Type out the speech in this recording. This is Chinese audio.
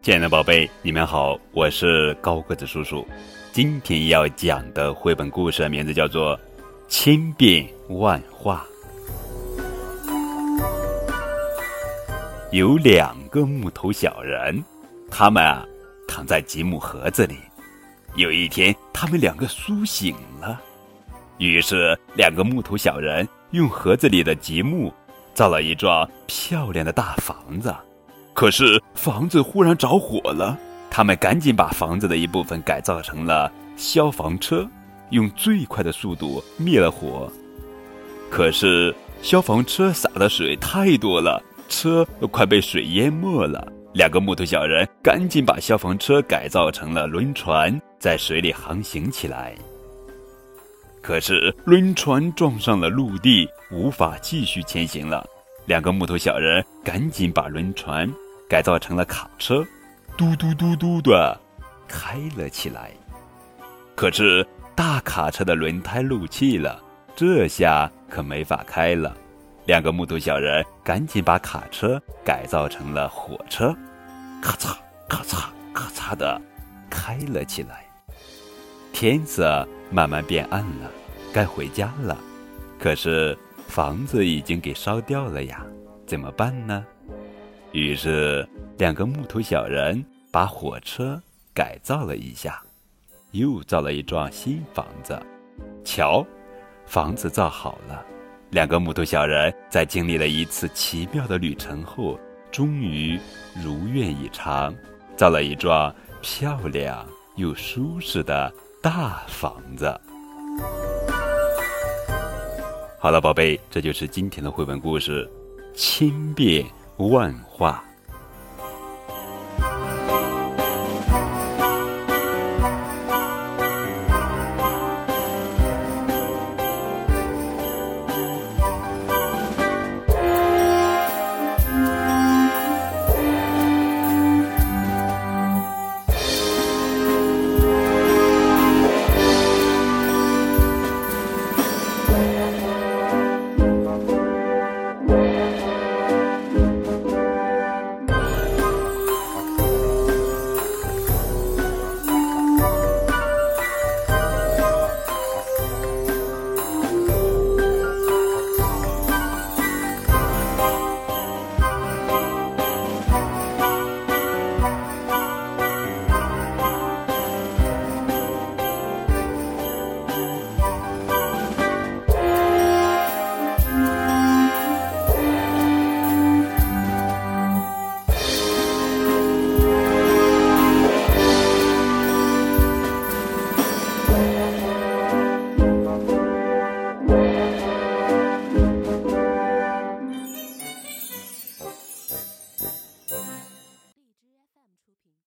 亲爱的宝贝，你们好，我是高个子叔叔。今天要讲的绘本故事名字叫做《千变万化》。有两个木头小人，他们啊躺在积木盒子里。有一天，他们两个苏醒了，于是两个木头小人用盒子里的积木造了一幢漂亮的大房子。可是房子忽然着火了，他们赶紧把房子的一部分改造成了消防车，用最快的速度灭了火。可是消防车洒的水太多了，车都快被水淹没了。两个木头小人赶紧把消防车改造成了轮船，在水里航行起来。可是轮船撞上了陆地，无法继续前行了。两个木头小人赶紧把轮船。改造成了卡车，嘟嘟嘟嘟的开了起来。可是大卡车的轮胎漏气了，这下可没法开了。两个木头小人赶紧把卡车改造成了火车，咔嚓咔嚓咔嚓的开了起来。天色慢慢变暗了，该回家了。可是房子已经给烧掉了呀，怎么办呢？于是，两个木头小人把火车改造了一下，又造了一幢新房子。瞧，房子造好了。两个木头小人在经历了一次奇妙的旅程后，终于如愿以偿，造了一幢漂亮又舒适的大房子。好了，宝贝，这就是今天的绘本故事，千变。万化。